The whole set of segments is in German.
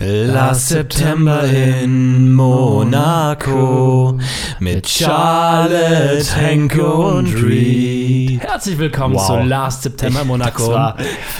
Last September in Monaco mit Charlotte, Henko und Reed. Herzlich willkommen Wow. zu Last September Monaco. Das war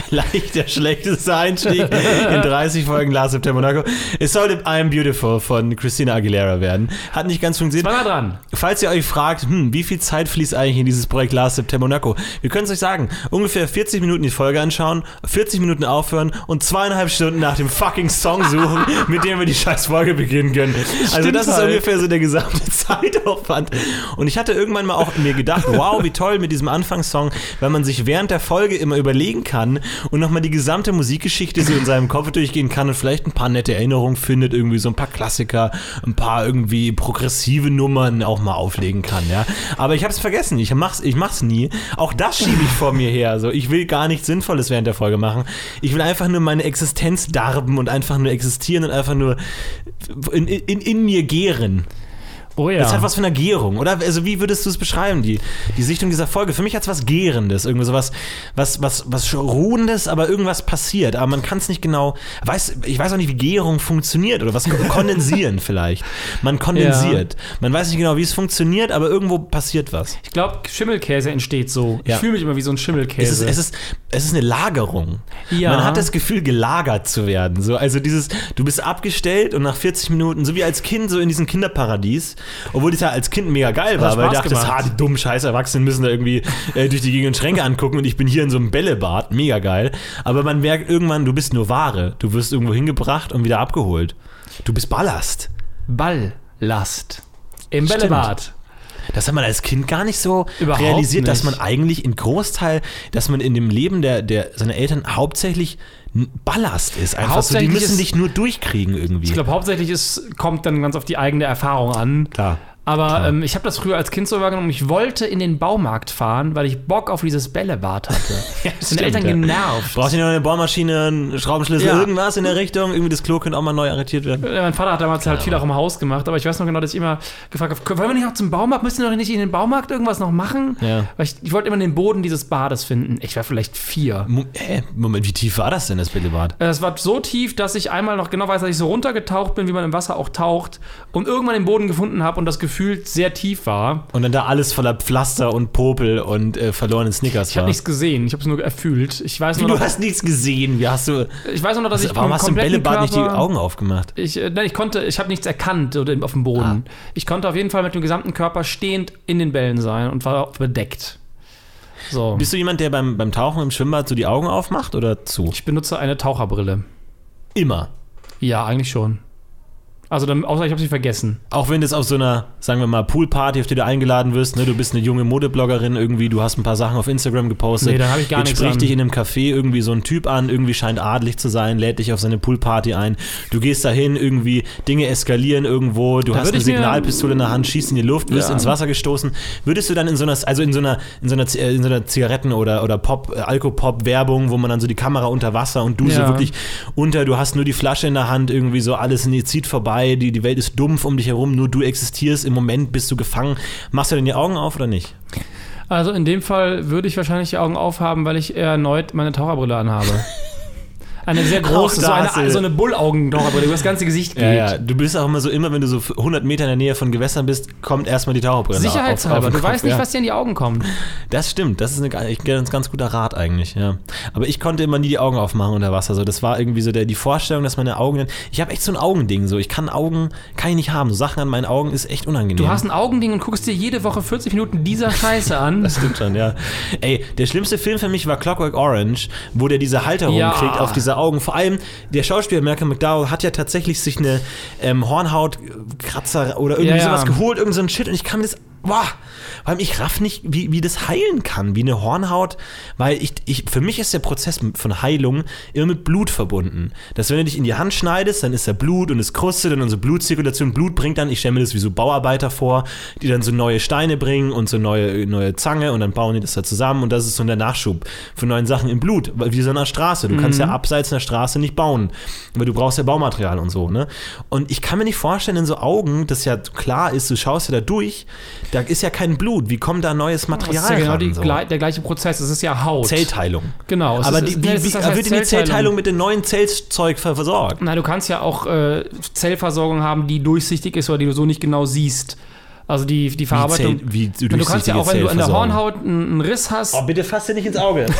vielleicht der schlechteste Einstieg in 30 Folgen Last September Monaco. Es sollte I'm Beautiful von Christina Aguilera werden. Hat nicht ganz funktioniert. Zweimal dran. Falls ihr euch fragt, hm, wie viel Zeit fließt eigentlich in dieses Projekt Last September Monaco, wir können es euch sagen, ungefähr 40 Minuten die Folge anschauen, 40 Minuten aufhören und zweieinhalb Stunden nach dem fucking Song suchen, mit dem wir die scheiß Folge beginnen können. Also Stimmt das ist halt. ungefähr so der gesamte Zeitaufwand. Und ich hatte irgendwann mal auch mir gedacht, wow, wie toll mit diesem Anfangssong, weil man sich während der Folge immer überlegen kann und nochmal die gesamte Musikgeschichte so in seinem Kopf durchgehen kann und vielleicht ein paar nette Erinnerungen findet, irgendwie so ein paar Klassiker, ein paar irgendwie progressive Nummern auch mal auflegen kann, ja. Aber ich habe es vergessen, ich mach's, ich mach's nie. Auch das schiebe ich vor mir her. So, ich will gar nichts Sinnvolles während der Folge machen. Ich will einfach nur meine Existenz darben und einfach nur existieren und einfach nur in, in, in mir gären. Oh ja. Das hat was von einer Gärung, oder? Also wie würdest du es beschreiben, die, die Sichtung dieser Folge? Für mich hat es was Gärendes, irgendwie sowas, was, was, was Ruhendes, aber irgendwas passiert. Aber man kann es nicht genau, weiß, ich weiß auch nicht, wie Gärung funktioniert oder was kondensieren vielleicht. Man kondensiert. Man weiß nicht genau, wie es funktioniert, aber irgendwo passiert was. ich glaube, Schimmelkäse entsteht so. Ja. Ich fühle mich immer wie so ein Es Schimmelkäse. ist, es, ist, es ist eine Lagerung. Ja. Man hat das Gefühl, gelagert zu werden. So, also dieses, du bist abgestellt und nach 40 Minuten, so wie als Kind, so in diesem Kinderparadies, obwohl das ja als Kind mega geil war, weil ich dachte, gemacht. ah, die dummen scheiß Erwachsenen müssen da irgendwie äh, durch die Gegend Schränke angucken und ich bin hier in so einem Bällebad, mega geil. Aber man merkt irgendwann, du bist nur Ware. Du wirst irgendwo hingebracht und wieder abgeholt. Du bist Ballast. Balllast. Im Stimmt. Bällebad. Das hat man als Kind gar nicht so Überhaupt realisiert, dass nicht. man eigentlich in Großteil, dass man in dem Leben der, der seiner Eltern hauptsächlich Ballast ist. Einfach so, die müssen ist- dich nur durchkriegen irgendwie. Ich glaube, hauptsächlich ist, kommt dann ganz auf die eigene Erfahrung an. Klar. Aber Klar. ähm, ich habe das früher als Kind so wahrgenommen. Ich wollte in den Baumarkt fahren, weil ich Bock auf dieses Bällebad hatte. Ja, Sind stimmt, Eltern ja. genervt. Brauchst du noch eine Bohrmaschine, einen Schraubenschlüssel, Ja. irgendwas in der Richtung? Irgendwie das Klo könnte auch mal neu arretiert werden. Mein Vater hat damals halt viel auch im Haus gemacht, aber ich weiß noch genau, dass ich immer gefragt habe, wollen wir nicht noch zum Baumarkt? Müssen wir doch nicht in den Baumarkt irgendwas noch machen? Ja. Weil ich, ich wollte immer den Boden dieses Bades finden. Ich war vielleicht vier. Mo hä? Moment, wie tief war das denn, das Bällebad? Es war so tief, dass ich einmal noch genau weiß, dass ich so runtergetaucht bin, wie man im Wasser auch taucht und irgendwann den Boden gefunden habe und das gefühlt sehr tief war. Und dann da alles voller Pflaster und Popel und äh, verlorenen Snickers Ich habe war. nichts gesehen, ich habe es nur erfühlt. Ich weiß Wie, nur du noch, hast nichts gesehen. Wie hast du. ich weiß nur noch, dass ich Warum hast du im Bällebad nicht die Körper- Augen aufgemacht? Ich, äh, nein, ich konnte, ich habe nichts erkannt oder auf dem Boden. Ah. Ich konnte auf jeden Fall mit dem gesamten Körper stehend in den Bällen sein und war bedeckt. So. Bist du jemand, der beim, beim Tauchen im Schwimmbad so die Augen aufmacht oder zu? Ich benutze eine Taucherbrille. Immer. Ja, eigentlich schon. Also, dann, außer ich habe sie vergessen. Auch wenn das auf so einer, sagen wir mal, Poolparty, auf die du eingeladen wirst, ne, du bist eine junge Modebloggerin irgendwie, du hast ein paar Sachen auf Instagram gepostet. Nee, da hab ich gar Jetzt nichts spricht dich in einem Café irgendwie so ein Typ an, irgendwie scheint adelig zu sein, lädt dich auf seine Poolparty ein. Du gehst dahin, irgendwie Dinge eskalieren irgendwo, du Da hast eine Signalpistole in der Hand, schießt in die Luft, wirst Ja. ins Wasser gestoßen. Würdest du dann in so einer, also in so einer, in so einer, äh, in so einer Zigaretten- oder, oder Pop, äh, Alkopop-Werbung, wo man dann so die Kamera unter Wasser und du so Ja. wirklich unter, du hast nur die Flasche in der Hand, irgendwie so alles nee, zieht vorbei, die, die Welt ist dumpf um dich herum, nur du existierst, im Moment bist du gefangen. Machst du denn die Augen auf oder nicht? Also, in dem Fall würde ich wahrscheinlich die Augen aufhaben, weil ich erneut meine Taucherbrille anhabe. Eine sehr große, so eine, so eine Bullaugen-Taucherbrille, wo das ganze Gesicht geht. Ja, ja, du bist auch immer so, immer wenn du so 100 Meter in der Nähe von Gewässern bist, kommt erstmal die Taucherbrille. Sicherheitshalber, auf- auf den du Kopf, weißt nicht, ja. was dir in die Augen kommt. Das stimmt, das ist ein ganz, ganz guter Rat eigentlich, ja. Aber ich konnte immer nie die Augen aufmachen unter Wasser. So, das war irgendwie so der, die Vorstellung, dass meine Augen. Ich habe echt so ein Augending. So, ich kann Augen, kann ich nicht haben. So Sachen an meinen Augen ist echt unangenehm. Du hast ein Augending und guckst dir jede Woche 40 Minuten dieser Scheiße an. das stimmt schon, ja. Ey, der schlimmste Film für mich war Clockwork Orange, wo der diese Halterung kriegt auf diese Augen. Vor allem, der Schauspieler Malcolm McDowell hat ja tatsächlich sich eine ähm, Hornhautkratzer oder irgendwie Ja, sowas geholt, irgend so ein Shit. Und ich kann mir das. Boah, weil ich raff nicht, wie, wie das heilen kann, wie eine Hornhaut, weil ich, ich, für mich ist der Prozess von Heilung immer mit Blut verbunden. Dass wenn du dich in die Hand schneidest, dann ist da Blut und es krustet und unsere Blutzirkulation, Blut bringt dann, ich stelle mir das wie so Bauarbeiter vor, die dann so neue Steine bringen und so neue, neue Zange und dann bauen die das da zusammen und das ist so der Nachschub von neuen Sachen im Blut, weil- wie so einer Straße. Du kannst ja abseits einer Straße nicht bauen, weil du brauchst ja Baumaterial und so, ne? Und ich kann mir nicht vorstellen, in so Augen, das ja klar ist, du schaust ja da durch, da da ist ja kein Blut. Wie kommt da neues Das Material ist ja genau ran, die, so? glei- der gleiche Prozess. Es ist ja Haut. Zellteilung. Genau. es Aber ist, die, wie, nee, es wie ist- das heißt wird denn die Zellteilung mit dem neuen Zellzeug ver- versorgt? Nein, du kannst ja auch äh, Zellversorgung haben, die durchsichtig ist oder die du so nicht genau siehst. Also die, die Verarbeitung. Zell- wie du kannst ja auch, wenn du an der Zellversorgung? Hornhaut einen, einen Riss hast, Oh, bitte fass dir nicht ins Auge.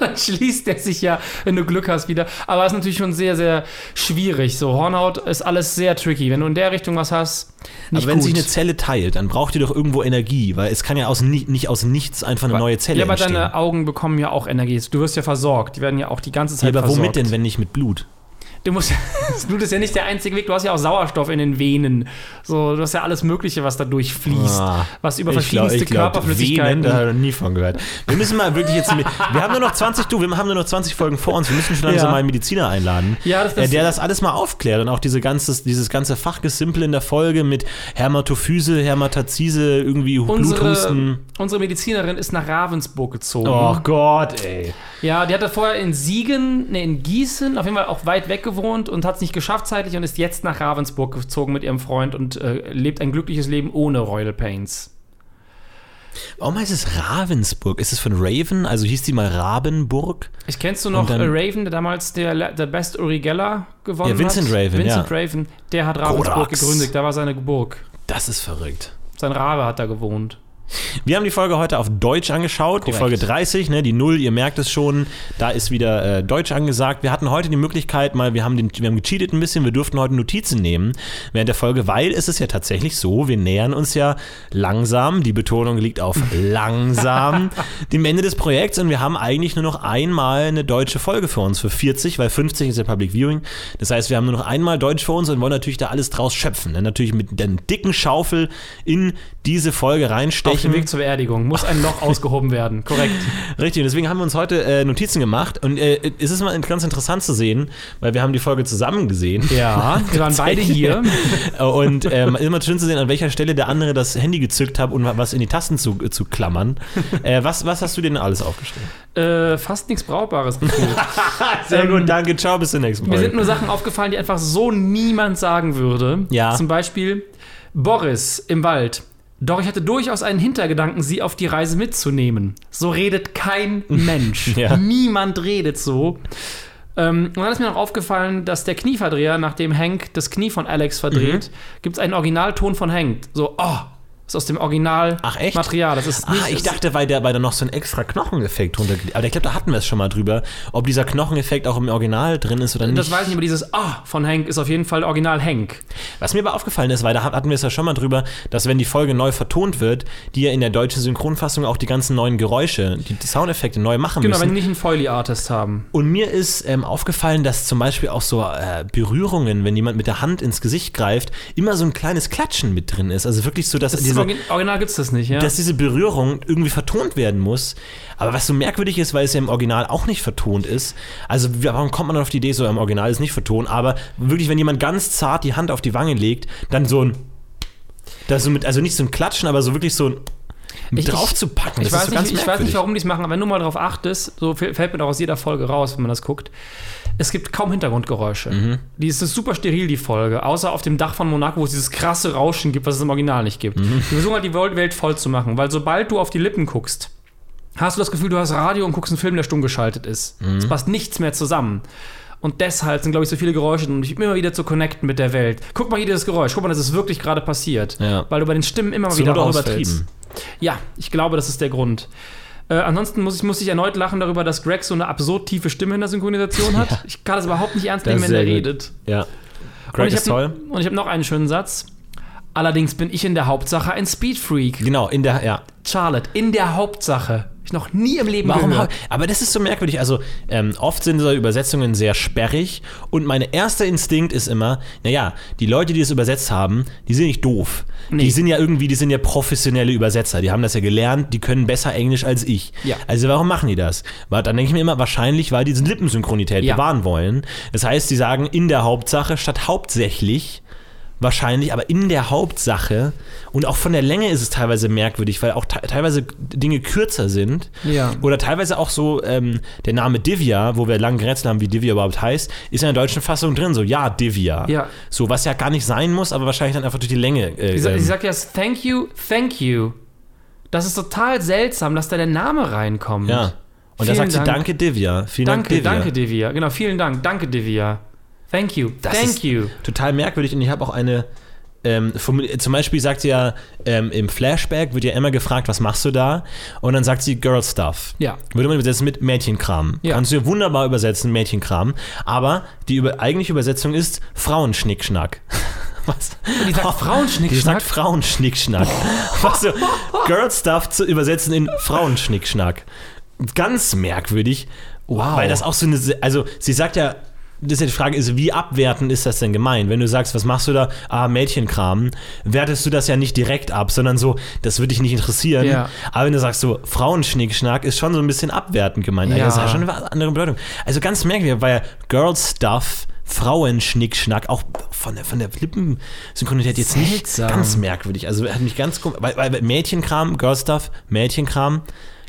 dann schließt der sich ja, wenn du Glück hast, wieder. Aber es ist natürlich schon sehr, sehr schwierig. So, Hornhaut ist alles sehr tricky. Wenn du in der Richtung was hast, nicht Aber wenn gut. sich eine Zelle teilt, dann braucht ihr doch irgendwo Energie, weil es kann ja aus, ni- nicht aus nichts einfach eine neue Zelle ja, aber entstehen. deine Augen bekommen ja auch Energie. Du wirst ja versorgt. Die werden ja auch die ganze ja, Zeit aber versorgt. womit denn, wenn nicht mit Blut? Du musst, das Blut ist ja nicht der einzige Weg. Du hast ja auch Sauerstoff in den Venen. So, du hast ja alles Mögliche, was da durchfließt. Ah, was über Ich glaub- verschiedenste ich glaub, Körperflüssigkeiten. Venen, da habe ich noch nie von gehört. Wir müssen mal wirklich jetzt. Wir haben nur noch 20, du, wir haben nur noch 20 Folgen vor uns. Wir müssen schon langsam Ja. mal einen Mediziner einladen, Ja, das- das- äh, der das alles mal aufklärt und auch diese ganze, dieses ganze Fachgesimpel in der Folge mit Hämatophyse, Hämatazise, irgendwie unsere, Bluthusten. unsere Medizinerin ist nach Ravensburg gezogen. Oh Gott, ey. Ja, die hatte vorher in Siegen, ne, in Gießen, auf jeden Fall auch weit weg gewohnt und hat es nicht geschafft zeitlich und ist jetzt nach Ravensburg gezogen mit ihrem Freund und äh, lebt ein glückliches Leben ohne Royal Pains. Warum heißt es Ravensburg? Ist es von Raven? Also hieß die mal Rabenburg? Ich kennst du noch Und dann- äh, Raven, der damals der, der Best Uri Geller gewonnen Ja, Vincent hat? Raven, Vincent ja. Raven, der hat Ravensburg Korax. gegründet, da war seine Burg. Das ist verrückt. Sein Rabe hat da gewohnt. Wir haben die Folge heute auf Deutsch angeschaut, die Korrekt. Folge 30, ne, die Null, ihr merkt es schon, da ist wieder äh, Deutsch angesagt. Wir hatten heute die Möglichkeit, mal, wir haben, den, wir haben gecheatet ein bisschen, wir durften heute Notizen nehmen während der Folge, weil es ist ja tatsächlich so, wir nähern uns ja langsam, die Betonung liegt auf langsam, dem Ende des Projekts und wir haben eigentlich nur noch einmal eine deutsche Folge für uns, für 40, weil 50 ist ja Public Viewing. Das heißt, wir haben nur noch einmal Deutsch für uns und wollen natürlich da alles draus schöpfen. Ne? Natürlich mit der dicken Schaufel in diese Folge Auf dem Weg zur Beerdigung muss ein Loch ausgehoben werden. Korrekt. Richtig, und deswegen haben wir uns heute äh, Notizen gemacht und äh, es ist mal ganz interessant zu sehen, weil wir haben die Folge zusammen gesehen. Ja, wir waren beide hier. Und ähm, immer schön zu sehen, an welcher Stelle der andere das Handy gezückt hat und was in die Tasten zu, zu klammern. Äh, was, was hast du denn alles aufgeschrieben? Äh, fast nichts Brauchbares gefühlt. Sehr gut, danke, ciao, bis zur nächsten Mir sind nur Sachen aufgefallen, die einfach so niemand sagen würde. Ja. Zum Beispiel Boris im Wald. Doch ich hatte durchaus einen Hintergedanken, sie auf die Reise mitzunehmen. So redet kein Mensch. Ja. Niemand redet so. Ähm, und dann ist mir noch aufgefallen, dass der Knieverdreher, nachdem Hank das Knie von Alex verdreht, Mhm. gibt es einen Originalton von Hank. So, oh, ist aus dem Original Ach, echt? Material. Das ist Ah, nicht, ich dachte, weil da, weil da noch so ein extra Knocheneffekt drunter liegt. Aber ich glaube, da hatten wir es schon mal drüber, ob dieser Knocheneffekt auch im Original drin ist oder nicht. das weiß ich nicht, aber dieses Ah von Hank ist auf jeden Fall Original Hank. Was mir aber aufgefallen ist, weil da hatten wir es ja schon mal drüber, dass wenn die Folge neu vertont wird, die ja in der deutschen Synchronfassung auch die ganzen neuen Geräusche, die, Soundeffekte neu machen Genau, wenn müssen. die nicht einen Foley-Artist haben. Und mir ist ähm, aufgefallen, dass zum Beispiel auch so äh, Berührungen, wenn jemand mit der Hand ins Gesicht greift, immer so ein kleines Klatschen mit drin ist. Also wirklich so, dass Das diese, Orgi Original gibt es das nicht, ja? dass diese Berührung irgendwie vertont werden muss. Aber was so merkwürdig ist, weil es ja im Original auch nicht vertont ist. Also warum kommt man auf die Idee, so im Original ist nicht vertont, aber wirklich, wenn jemand ganz zart die Hand auf die Wange legt, dann so ein, das so mit, also nicht so ein Klatschen, aber so wirklich so ein Ich- drauf zu packen. ich, weiß so nicht, ich weiß nicht, warum die es machen, aber wenn du mal darauf achtest, so fällt mir doch aus jeder Folge raus, wenn man das guckt. Es gibt kaum Hintergrundgeräusche. Mhm. Die ist super steril, die Folge. Außer auf dem Dach von Monaco, wo es dieses krasse Rauschen gibt, was es im Original nicht gibt. Mhm. Die versuchen halt die Welt voll zu machen, weil sobald du auf die Lippen guckst, hast du das Gefühl, du hast Radio und guckst einen Film, der stumm geschaltet ist. Mhm. Es passt nichts mehr zusammen. Und deshalb sind, glaube ich, so viele Geräusche, um dich immer wieder zu connecten mit der Welt. Guck mal hier dieses Geräusch. Guck mal, das ist wirklich gerade passiert. Ja. Weil du bei den Stimmen immer mal wieder rausfällst. übertrieben. Ja, ich glaube, das ist der Grund. Äh, ansonsten muss ich, muss ich erneut lachen darüber, dass Greg so eine absurd tiefe Stimme in der Synchronisation hat. Ich kann das überhaupt nicht ernst nehmen, wenn gut. redet. Ja. Und Greg ich ist hab- toll. Und ich habe noch einen schönen Satz. Allerdings bin ich in der Hauptsache ein Speedfreak. Genau, in der, ja. Charlotte, in der Hauptsache. Ich noch nie im Leben Warum gehört. aber das ist so merkwürdig. Also, ähm, oft sind so Übersetzungen sehr sperrig und mein erster Instinkt ist immer, naja, die Leute, die das übersetzt haben, die sind nicht doof. Nee. Die sind ja irgendwie, die sind ja professionelle Übersetzer. Die haben das ja gelernt, die können besser Englisch als ich. Ja. Also, warum machen die das? Weil dann denke ich mir immer, wahrscheinlich, weil die diese Lippensynchronität Ja. bewahren wollen. Das heißt, sie sagen in der Hauptsache statt hauptsächlich. Wahrscheinlich, aber in der Hauptsache und auch von der Länge ist es teilweise merkwürdig, weil auch te teilweise Dinge kürzer sind. Ja. Oder teilweise auch so ähm, der Name Divya, wo wir lange gerätselt haben, wie Divya überhaupt heißt, ist in der deutschen Fassung drin. So, ja, Divya. Ja. So, was ja gar nicht sein muss, aber wahrscheinlich dann einfach durch die Länge. Äh, Sie, sa- ähm, sie sagt ja thank you, thank you. Das ist total seltsam, dass da der Name reinkommt. ja. Und da sagt sie Dank. Danke, Divya. Vielen Danke, Dank, Divya. danke, Divya. Genau, vielen Dank. Danke, Divya. Thank you. Das thank ist you. Total merkwürdig und ich habe auch eine. Ähm, zum Beispiel sagt sie ja ähm, im Flashback wird ja immer gefragt, was machst du da? Und dann sagt sie Girl Stuff. Ja. Würde man übersetzen mit Mädchenkram. Ja. Kannst du ja wunderbar übersetzen, Mädchenkram. Aber die über, eigentliche Übersetzung ist Frauenschnickschnack. Was? Die sagt Frauenschnickschnack? Die sagt Frauenschnickschnack. Was so, Girl Stuff zu übersetzen in Frauenschnickschnack. Ganz merkwürdig. Wow. Weil das auch so eine, also sie sagt ja, das ist ja die Frage ist, wie abwertend ist das denn gemeint? Wenn du sagst, was machst du da? Ah, Mädchenkram, wertest du das ja nicht direkt ab, sondern so, das würde dich nicht interessieren. Ja. Aber wenn du sagst so, Frauenschnickschnack ist schon so ein bisschen abwertend gemeint. Ja. Das hat schon eine andere Bedeutung. Also ganz merkwürdig, weil Girl Stuff, Frauenschnickschnack, auch von der, von der Lippensynchronität jetzt nicht Seltsam. ganz merkwürdig. Also hat mich ganz komisch, weil, weil Mädchenkram, Girl Stuff, Mädchenkram,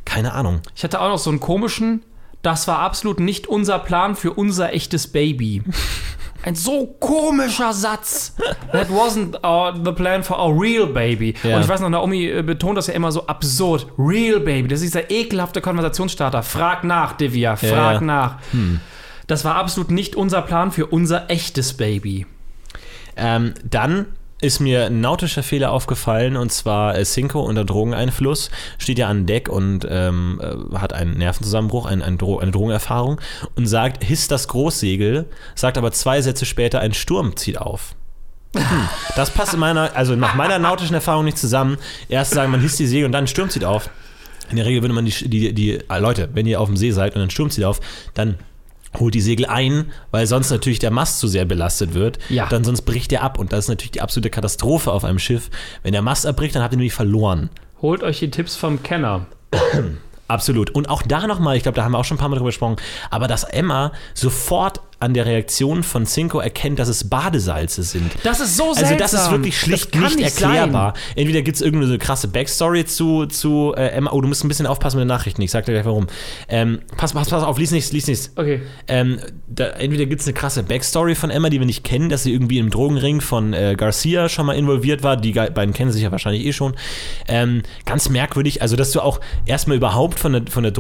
keine Ahnung. Ich hatte auch noch so einen komischen, das war absolut nicht unser Plan für unser echtes Baby. Ein so komischer Satz. That wasn't our, the plan for our real baby. Ja. Und ich weiß noch, Naomi äh, betont das ja immer so absurd. Real baby. Das ist dieser ekelhafte Konversationsstarter. Frag nach, Divya. Frag Ja, nach. Das war absolut nicht unser Plan für unser echtes Baby. Ähm, dann ist mir ein nautischer Fehler aufgefallen und zwar äh, Cinco unter Drogeneinfluss steht ja an Deck und ähm, äh, hat einen Nervenzusammenbruch, ein, ein Dro eine Drogenerfahrung und sagt, hiss das Großsegel, sagt aber zwei Sätze später, ein Sturm zieht auf. Hm, Das passt in meiner, also nach meiner nautischen Erfahrung nicht zusammen. Erst sagen, man hisst die Segel und dann ein Sturm zieht auf. In der Regel würde man die, die, die äh, Leute, wenn ihr auf dem See seid und ein Sturm zieht auf, dann holt die Segel ein, weil sonst natürlich der Mast zu sehr belastet wird. Ja. Dann sonst bricht der ab und das ist natürlich die absolute Katastrophe auf einem Schiff. Wenn der Mast abbricht, dann habt ihr nämlich verloren. Holt euch die Tipps vom Kenner. Absolut. Und auch da nochmal, ich glaube, da haben wir auch schon ein paar Mal drüber gesprochen, aber dass Emma sofort an der Reaktion von Cinco erkennt, dass es Badesalze sind. Das ist so Also das ist wirklich schlicht nicht, nicht erklärbar. Entweder gibt es irgendeine krasse Backstory zu, zu äh, Emma. Oh, du musst ein bisschen aufpassen mit den Nachrichten. Ich sag dir gleich warum. Ähm, pass, pass, pass auf, lies nichts, lies nichts. Okay. Ähm, da, entweder gibt es eine krasse Backstory von Emma, die wir nicht kennen, dass sie irgendwie im Drogenring von äh, Garcia schon mal involviert war. Die beiden kennen sich ja wahrscheinlich eh schon. Ähm, ganz merkwürdig, also dass du auch erstmal überhaupt von der, von der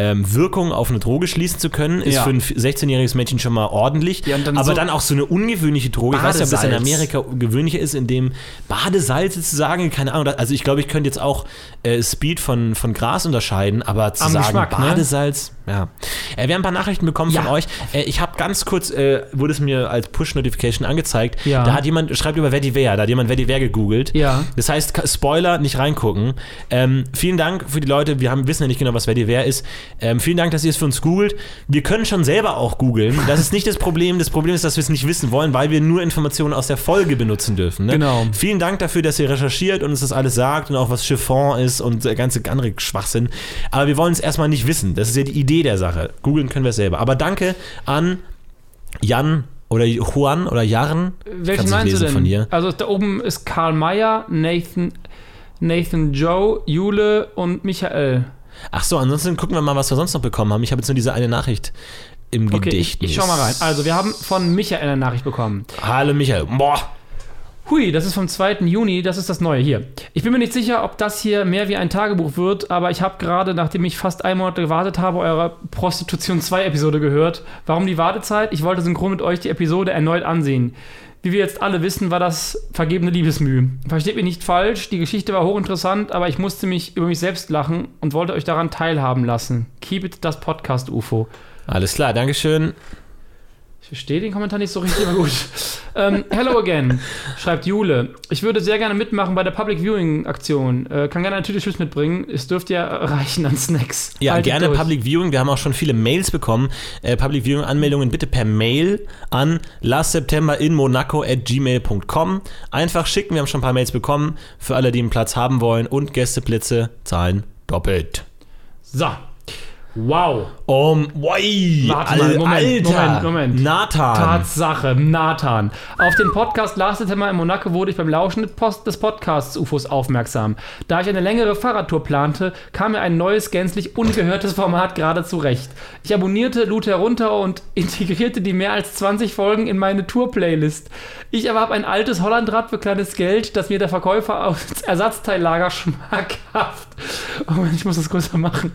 Drogenwirkung auf eine Droge schließen zu können, ist Ja. für ein 16-jähriges Mädchen schon mal ordentlich. Ja, dann aber so dann auch so eine ungewöhnliche Droge. Ich weiß nicht, ob das in Badesalz. Amerika gewöhnlicher ist, in dem Badesalz sozusagen, keine Ahnung. Also ich glaube, ich könnte jetzt auch äh, Speed von, von Gras unterscheiden, aber zu Am sagen Geschmack, ne? Badesalz, ja. Äh, wir haben ein paar Nachrichten bekommen Ja. von euch. Äh, ich habe ganz kurz, äh, wurde es mir als Push-Notification angezeigt. Ja. Da hat jemand, schreibt über Vetiver, da hat jemand Vetiver gegoogelt. Ja. Das heißt, Spoiler, nicht reingucken. Ähm, vielen Dank für die Leute, wir haben, wissen ja nicht genau, was Vetiver ist. Ähm, vielen Dank, dass ihr es für uns googelt. Wir können schon selber auch googeln. Das ist nicht das Problem. Das Problem ist, dass wir es nicht wissen wollen, weil wir nur Informationen aus der Folge benutzen dürfen. Ne? Genau. Vielen Dank dafür, dass ihr recherchiert und uns das alles sagt und auch was Chiffon ist und der ganze andere Schwachsinn. Aber wir wollen es erstmal nicht wissen. Das ist ja die Idee der Sache. Googeln können wir es selber. Aber danke an Jan oder Juan oder Jarn. Welchen Kannst meinst du denn? von hier. Also da oben ist Karl Mayer, Nathan, Nathan Joe, Jule und Michael. Ach so, ansonsten gucken wir mal, was wir sonst noch bekommen haben. Ich habe jetzt nur diese eine Nachricht im Okay, ich, Gedächtnis. ich schau mal rein. Also, wir haben von Michael eine Nachricht bekommen. Hallo Michael. Boah. Hui, das ist vom 2. Juni, das ist das neue hier. Ich bin mir nicht sicher, ob das hier mehr wie ein Tagebuch wird, aber ich habe gerade, nachdem ich fast einen Monat gewartet habe, eure Prostitution 2 Episode gehört. Warum die Wartezeit? Ich wollte synchron mit euch die Episode erneut ansehen. Wie wir jetzt alle wissen, war das vergebene Liebesmüh. Versteht mich nicht falsch, die Geschichte war hochinteressant, aber ich musste mich über mich selbst lachen und wollte euch daran teilhaben lassen. Keep it das Podcast UFO. Alles klar, Dankeschön. Ich verstehe den Kommentar nicht so richtig, aber gut. ähm, hello again, schreibt Jule. Ich würde sehr gerne mitmachen bei der Public Viewing Aktion. Äh, kann gerne Tüte Chips mitbringen. Es dürfte ja reichen an Snacks. Ja, Haltet gerne durch. Public Viewing. Wir haben auch schon viele Mails bekommen. Äh, Public Viewing Anmeldungen bitte per Mail an lastseptemberinmonaco@gmail.com. Einfach schicken. Wir haben schon ein paar Mails bekommen für alle, die einen Platz haben wollen und Gästeplätze zahlen doppelt. So. Wow. Um, woi, Warte mal, Al- Moment, Alter, Moment, Moment. Nathan. Tatsache, Nathan. Auf den Podcast Last September in Monaco wurde ich beim Lauschen des Podcasts UFOs aufmerksam. Da ich eine längere Fahrradtour plante, kam mir ein neues, gänzlich ungehörtes Format gerade zurecht. Ich abonnierte, lud herunter und integrierte die mehr als 20 Folgen in meine Tour-Playlist. Ich erwarb ein altes Hollandrad für kleines Geld, das mir der Verkäufer aus Ersatzteillager schmackhaft, oh Mann, ich muss das größer machen,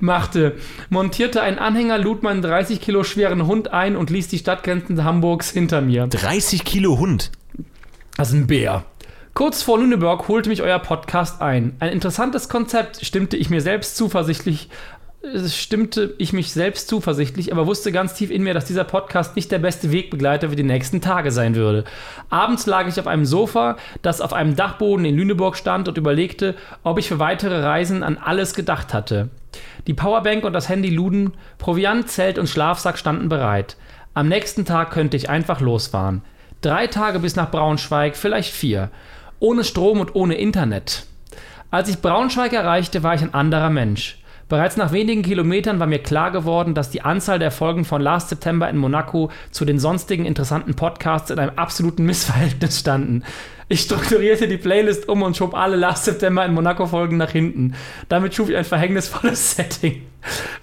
machte, montierte einen Anhänger, lud meinen 30 Kilo schweren Hund ein und ließ die Stadtgrenzen Hamburgs hinter mir. 30 Kilo Hund. Das ist ein Bär. Kurz vor Lüneburg holte mich euer Podcast ein. Ein interessantes Konzept, stimmte ich mir selbst zuversichtlich. Stimmte ich mich selbst zuversichtlich, aber wusste ganz tief in mir, dass dieser Podcast nicht der beste Wegbegleiter für die nächsten Tage sein würde. Abends lag ich auf einem Sofa, das auf einem Dachboden in Lüneburg stand und überlegte, ob ich für weitere Reisen an alles gedacht hatte. Die Powerbank und das Handy luden, Proviant, Zelt und Schlafsack standen bereit. Am nächsten Tag könnte ich einfach losfahren. Drei Tage bis nach Braunschweig, vielleicht vier. Ohne Strom und ohne Internet. Als ich Braunschweig erreichte, war ich ein anderer Mensch. Bereits nach wenigen Kilometern war mir klar geworden, dass die Anzahl der Folgen von Last September in Monaco zu den sonstigen interessanten Podcasts in einem absoluten Missverhältnis standen. Ich strukturierte die Playlist um und schob alle Last September in Monaco Folgen nach hinten. Damit schuf ich ein verhängnisvolles Setting.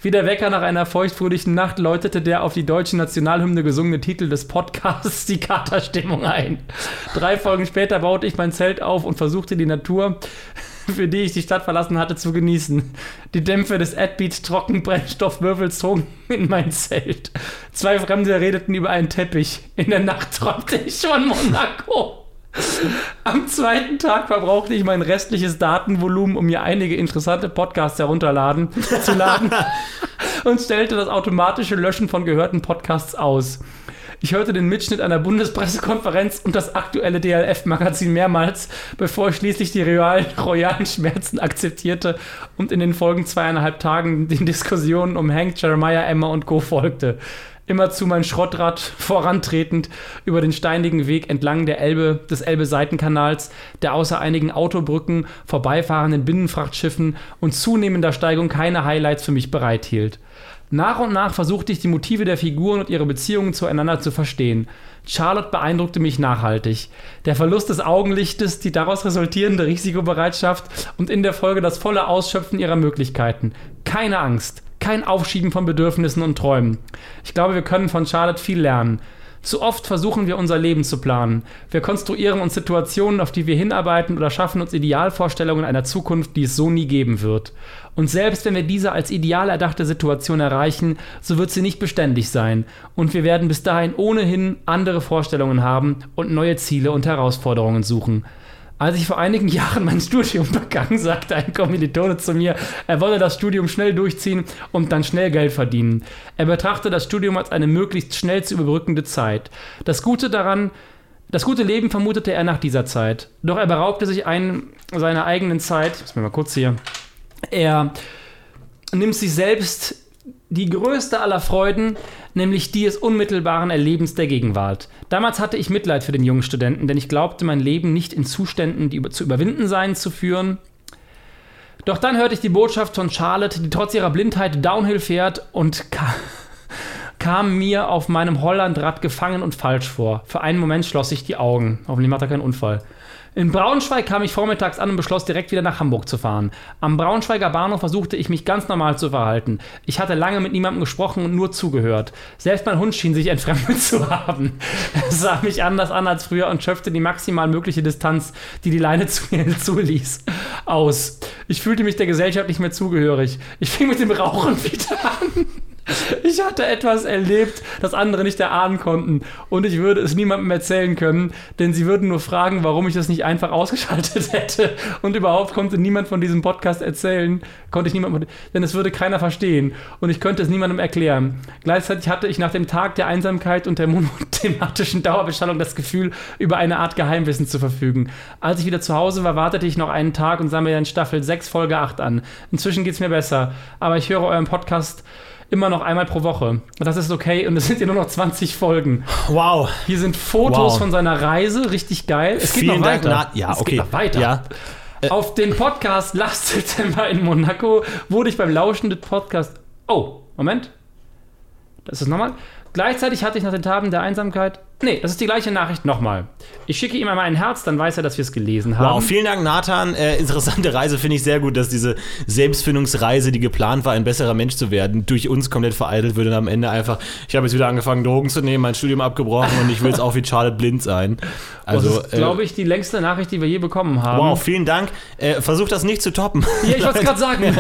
Wie der Wecker nach einer feuchtfröhlichen Nacht läutete der auf die deutsche Nationalhymne gesungene Titel des Podcasts die Katerstimmung ein. Drei Folgen später baute ich mein Zelt auf und versuchte die Natur, für die ich die Stadt verlassen hatte, zu genießen. Die Dämpfe des Adbeat Trockenbrennstoffwürfels zogen in mein Zelt. Zwei Fremde redeten über einen Teppich. In der Nacht träumte ich von Monaco. Am zweiten Tag verbrauchte ich mein restliches Datenvolumen, um mir einige interessante Podcasts herunterladen zu laden und stellte das automatische Löschen von gehörten Podcasts aus. Ich hörte den Mitschnitt einer Bundespressekonferenz und das aktuelle DLF-Magazin mehrmals, bevor ich schließlich die realen, royalen Schmerzen akzeptierte und in den folgenden zweieinhalb Tagen den Diskussionen um Hank, Jeremiah, Emma und Co. folgte. Immerzu mein Schrottrad vorantretend über den steinigen Weg entlang der Elbe, des Elbe-Seitenkanals, der außer einigen Autobrücken, vorbeifahrenden Binnenfrachtschiffen und zunehmender Steigung keine Highlights für mich bereithielt. Nach und nach versuchte ich die Motive der Figuren und ihre Beziehungen zueinander zu verstehen. Charlotte beeindruckte mich nachhaltig. Der Verlust des Augenlichtes, die daraus resultierende Risikobereitschaft und in der Folge das volle Ausschöpfen ihrer Möglichkeiten. Keine Angst, kein Aufschieben von Bedürfnissen und Träumen. Ich glaube, wir können von Charlotte viel lernen. Zu oft versuchen wir unser Leben zu planen. Wir konstruieren uns Situationen, auf die wir hinarbeiten oder schaffen uns Idealvorstellungen einer Zukunft, die es so nie geben wird. Und selbst wenn wir diese als ideal erdachte Situation erreichen, so wird sie nicht beständig sein. Und wir werden bis dahin ohnehin andere Vorstellungen haben und neue Ziele und Herausforderungen suchen. Als ich vor einigen Jahren mein Studium begann, sagte ein Kommilitone zu mir, er wolle das Studium schnell durchziehen und dann schnell Geld verdienen. Er betrachte das Studium als eine möglichst schnell zu überbrückende Zeit. Das Gute daran, das gute Leben vermutete er nach dieser Zeit. Doch er beraubte sich einen seiner eigenen Zeit. Ich muss mir mal kurz hier. Er nimmt sich selbst die größte aller Freuden, nämlich die des unmittelbaren Erlebens der Gegenwart. Damals hatte ich Mitleid für den jungen Studenten, denn ich glaubte, mein Leben nicht in Zuständen, die zu überwinden seien, zu führen. Doch dann hörte ich die Botschaft von Charlotte, die trotz ihrer Blindheit Downhill fährt und ka kam mir auf meinem Hollandrad gefangen und falsch vor. Für einen Moment schloss ich die Augen. Hoffentlich macht er keinen Unfall. In Braunschweig kam ich vormittags an und beschloss direkt wieder nach Hamburg zu fahren. Am Braunschweiger Bahnhof versuchte ich mich ganz normal zu verhalten. Ich hatte lange mit niemandem gesprochen und nur zugehört. Selbst mein Hund schien sich entfremdet zu haben. Er sah mich anders an als früher und schöpfte die maximal mögliche Distanz, die die Leine zu mir zuließ, aus. Ich fühlte mich der Gesellschaft nicht mehr zugehörig. Ich fing mit dem Rauchen wieder an. Ich hatte etwas erlebt, das andere nicht erahnen konnten. Und ich würde es niemandem erzählen können, denn sie würden nur fragen, warum ich das nicht einfach ausgeschaltet hätte. Und überhaupt konnte niemand von diesem Podcast erzählen, konnte ich niemandem, denn es würde keiner verstehen. Und ich könnte es niemandem erklären. Gleichzeitig hatte ich nach dem Tag der Einsamkeit und der monothematischen Dauerbeschallung das Gefühl, über eine Art Geheimwissen zu verfügen. Als ich wieder zu Hause war, wartete ich noch einen Tag und sah mir dann Staffel 6, Folge 8 an. Inzwischen geht es mir besser. Aber ich höre euren Podcast immer noch einmal pro Woche. Das ist okay und es sind ja nur noch 20 Folgen. Wow. Hier sind Fotos Wow. von seiner Reise, richtig geil. Es geht Vielen noch Dank. weiter. Na, ja, es okay. geht noch weiter. Ja. Auf den Podcast Last September in Monaco wurde ich beim Lauschen des Podcasts Oh, Moment. Das ist nochmal. Gleichzeitig hatte ich nach den Tagen der Einsamkeit. Nee, das ist die gleiche Nachricht nochmal. Ich schicke ihm einmal ein Herz, dann weiß er, dass wir es gelesen haben. Wow, vielen Dank, Nathan. Äh, interessante Reise finde ich sehr gut, dass diese Selbstfindungsreise, die geplant war, ein besserer Mensch zu werden, durch uns komplett vereitelt wird und am Ende einfach, ich habe jetzt wieder angefangen, Drogen zu nehmen, mein Studium abgebrochen und ich will jetzt auch wie Charlotte blind sein. Also, das ist, glaube ich, die längste Nachricht, die wir je bekommen haben. Wow, vielen Dank. Äh, versuch das nicht zu toppen. Ja, ich wollte es gerade sagen.